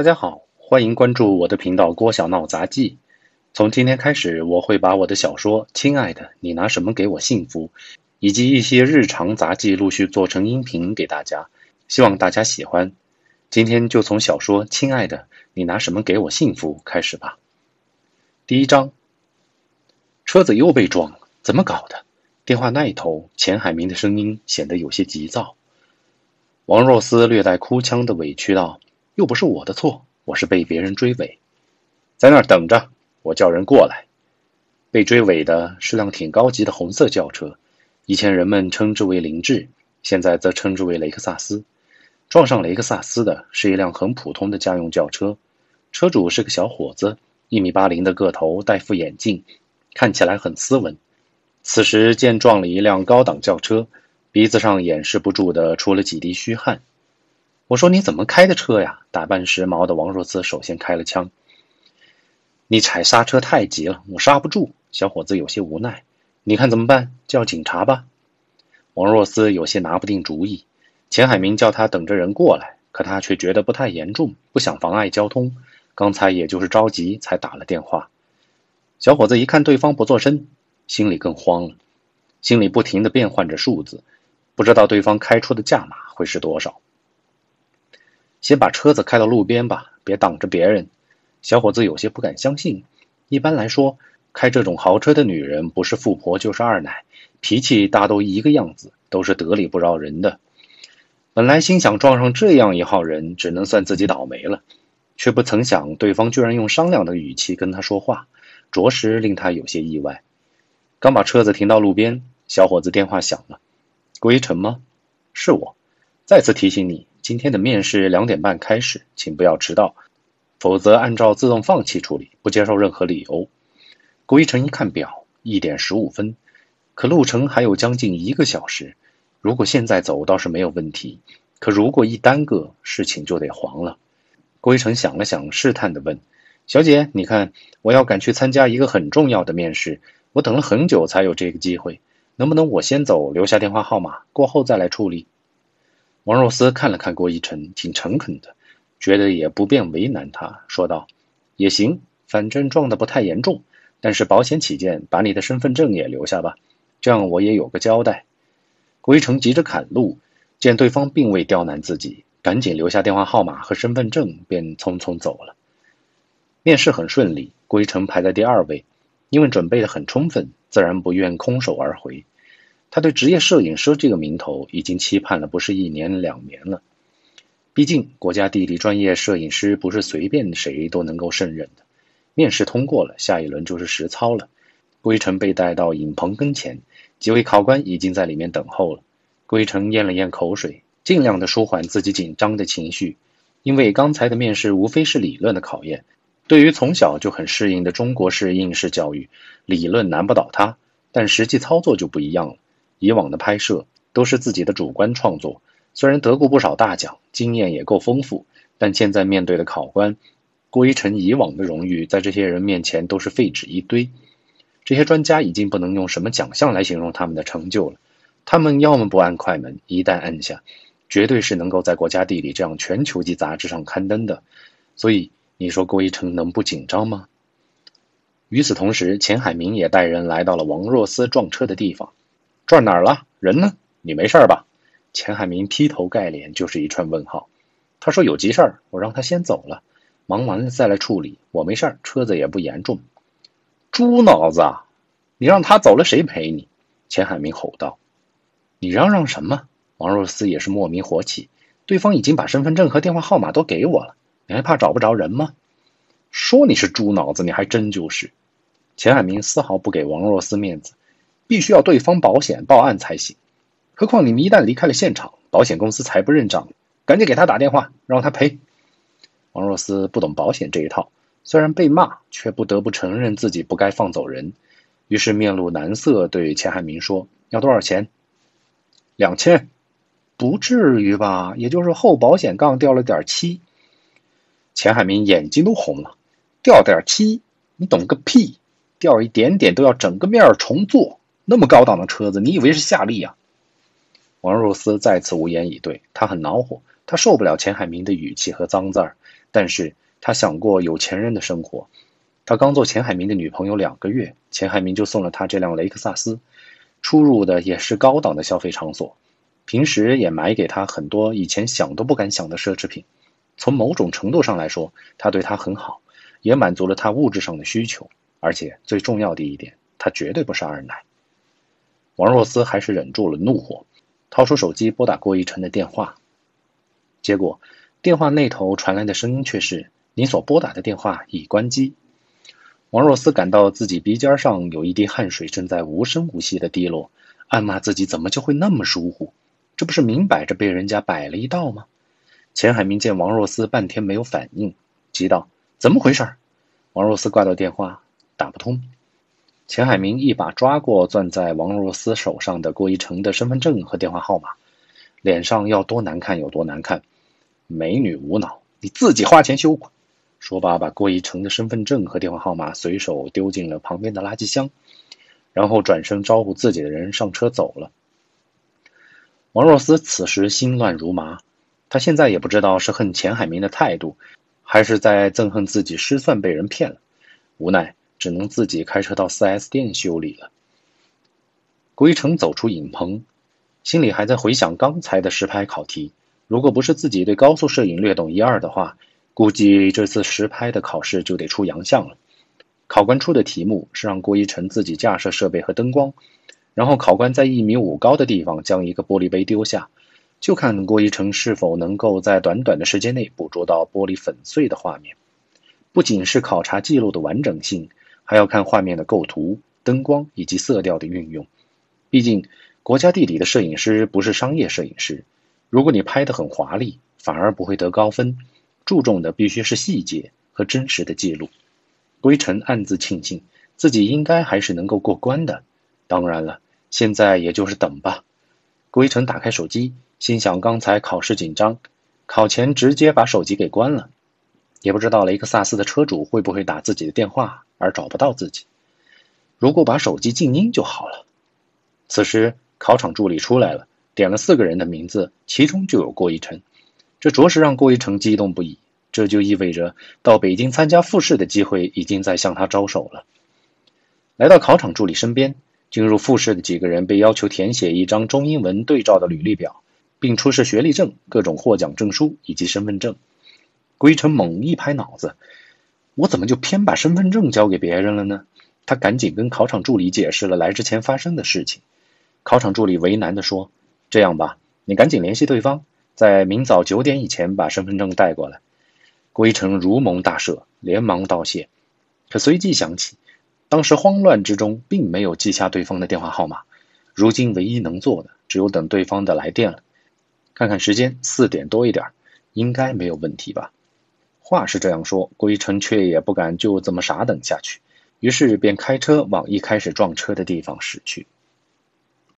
大家好，欢迎关注我的频道郭小闹杂记。从今天开始，我会把我的小说《亲爱的，你拿什么给我幸福》，以及一些日常杂记陆续做成音频给大家，希望大家喜欢。今天就从小说《亲爱的，你拿什么给我幸福》开始吧。第一章，车子又被撞了，怎么搞的？电话那一头，钱海明的声音显得有些急躁。王若思略带哭腔的委屈道。又不是我的错，我是被别人追尾，在那儿等着，我叫人过来。被追尾的是辆挺高级的红色轿车，以前人们称之为凌志，现在则称之为雷克萨斯。撞上雷克萨斯的是一辆很普通的家用轿车，车主是个小伙子，一米八零的个头，戴副眼镜，看起来很斯文。此时见撞了一辆高档轿车，鼻子上掩饰不住的出了几滴虚汗。我说你怎么开的车呀？打扮时髦的王若思首先开了枪。你踩刹车太急了，我刹不住。小伙子有些无奈。你看怎么办？叫警察吧。王若思有些拿不定主意。钱海明叫他等着人过来，可他却觉得不太严重，不想妨碍交通。刚才也就是着急才打了电话。小伙子一看对方不作声，心里更慌了，心里不停的变换着数字，不知道对方开出的价码会是多少。先把车子开到路边吧，别挡着别人。小伙子有些不敢相信。一般来说，开这种豪车的女人不是富婆就是二奶，脾气大都一个样子，都是得理不饶人的。本来心想撞上这样一号人，只能算自己倒霉了，却不曾想对方居然用商量的语气跟他说话，着实令他有些意外。刚把车子停到路边，小伙子电话响了：“郭一晨吗？是我，再次提醒你。”今天的面试两点半开始，请不要迟到，否则按照自动放弃处理，不接受任何理由。郭一成一看表，一点十五分，可路程还有将近一个小时。如果现在走倒是没有问题，可如果一耽搁，事情就得黄了。郭一成想了想，试探的问：“小姐，你看，我要赶去参加一个很重要的面试，我等了很久才有这个机会，能不能我先走，留下电话号码，过后再来处理？”王若思看了看郭一晨，挺诚恳的，觉得也不便为难他，说道：“也行，反正撞得不太严重，但是保险起见，把你的身份证也留下吧，这样我也有个交代。”郭一成急着赶路，见对方并未刁难自己，赶紧留下电话号码和身份证，便匆匆走了。面试很顺利，郭一成排在第二位，因为准备的很充分，自然不愿空手而回。他对职业摄影师这个名头已经期盼了不是一年两年了。毕竟国家地理专业摄影师不是随便谁都能够胜任的。面试通过了，下一轮就是实操了。归尘被带到影棚跟前，几位考官已经在里面等候了。归尘咽了咽口水，尽量的舒缓自己紧张的情绪，因为刚才的面试无非是理论的考验。对于从小就很适应的中国式应试教育，理论难不倒他，但实际操作就不一样了。以往的拍摄都是自己的主观创作，虽然得过不少大奖，经验也够丰富，但现在面对的考官，归尘以往的荣誉，在这些人面前都是废纸一堆。这些专家已经不能用什么奖项来形容他们的成就了。他们要么不按快门，一旦按下，绝对是能够在《国家地理》这样全球级杂志上刊登的。所以，你说归尘能不紧张吗？与此同时，钱海明也带人来到了王若思撞车的地方。转哪儿了？人呢？你没事吧？钱海明劈头盖脸就是一串问号。他说有急事儿，我让他先走了，忙完了再来处理。我没事儿，车子也不严重。猪脑子！啊！你让他走了，谁陪你？钱海明吼道。你嚷嚷什么？王若思也是莫名火起。对方已经把身份证和电话号码都给我了，你还怕找不着人吗？说你是猪脑子，你还真就是。钱海明丝毫不给王若思面子。必须要对方保险报案才行，何况你们一旦离开了现场，保险公司才不认账。赶紧给他打电话，让他赔。王若思不懂保险这一套，虽然被骂，却不得不承认自己不该放走人，于是面露难色，对钱海明说：“要多少钱？”两千，不至于吧？也就是后保险杠掉了点漆。钱海明眼睛都红了，掉点漆，你懂个屁！掉一点点都要整个面重做。那么高档的车子，你以为是夏利啊？王若思再次无言以对，他很恼火，他受不了钱海明的语气和脏字儿，但是他想过有钱人的生活。他刚做钱海明的女朋友两个月，钱海明就送了他这辆雷克萨斯，出入的也是高档的消费场所，平时也买给他很多以前想都不敢想的奢侈品。从某种程度上来说，他对他很好，也满足了他物质上的需求。而且最重要的一点，他绝对不是二奶。王若思还是忍住了怒火，掏出手机拨打郭一成的电话。结果，电话那头传来的声音却是：“你所拨打的电话已关机。”王若思感到自己鼻尖上有一滴汗水正在无声无息的滴落，暗骂自己怎么就会那么疏忽？这不是明摆着被人家摆了一道吗？钱海明见王若思半天没有反应，急道：“怎么回事？”王若思挂掉电话。打不通，钱海明一把抓过攥在王若思手上的郭一成的身份证和电话号码，脸上要多难看有多难看。美女无脑，你自己花钱修吧。说罢，把郭一成的身份证和电话号码随手丢进了旁边的垃圾箱，然后转身招呼自己的人上车走了。王若思此时心乱如麻，他现在也不知道是恨钱海明的态度，还是在憎恨自己失算被人骗了，无奈。只能自己开车到 4S 店修理了。郭一成走出影棚，心里还在回想刚才的实拍考题。如果不是自己对高速摄影略懂一二的话，估计这次实拍的考试就得出洋相了。考官出的题目是让郭一成自己架设设备和灯光，然后考官在一米五高的地方将一个玻璃杯丢下，就看郭一成是否能够在短短的时间内捕捉到玻璃粉碎的画面。不仅是考察记录的完整性。还要看画面的构图、灯光以及色调的运用。毕竟，国家地理的摄影师不是商业摄影师。如果你拍得很华丽，反而不会得高分。注重的必须是细节和真实的记录。归尘暗自庆幸，自己应该还是能够过关的。当然了，现在也就是等吧。归尘打开手机，心想刚才考试紧张，考前直接把手机给关了。也不知道雷克萨斯的车主会不会打自己的电话而找不到自己。如果把手机静音就好了。此时考场助理出来了，点了四个人的名字，其中就有郭一成。这着实让郭一成激动不已。这就意味着到北京参加复试的机会已经在向他招手了。来到考场助理身边，进入复试的几个人被要求填写一张中英文对照的履历表，并出示学历证、各种获奖证书以及身份证。归尘猛一拍脑子，我怎么就偏把身份证交给别人了呢？他赶紧跟考场助理解释了来之前发生的事情。考场助理为难地说：“这样吧，你赶紧联系对方，在明早九点以前把身份证带过来。”归尘如蒙大赦，连忙道谢。可随即想起，当时慌乱之中并没有记下对方的电话号码，如今唯一能做的只有等对方的来电了。看看时间，四点多一点，应该没有问题吧。话是这样说，归尘却也不敢就这么傻等下去，于是便开车往一开始撞车的地方驶去。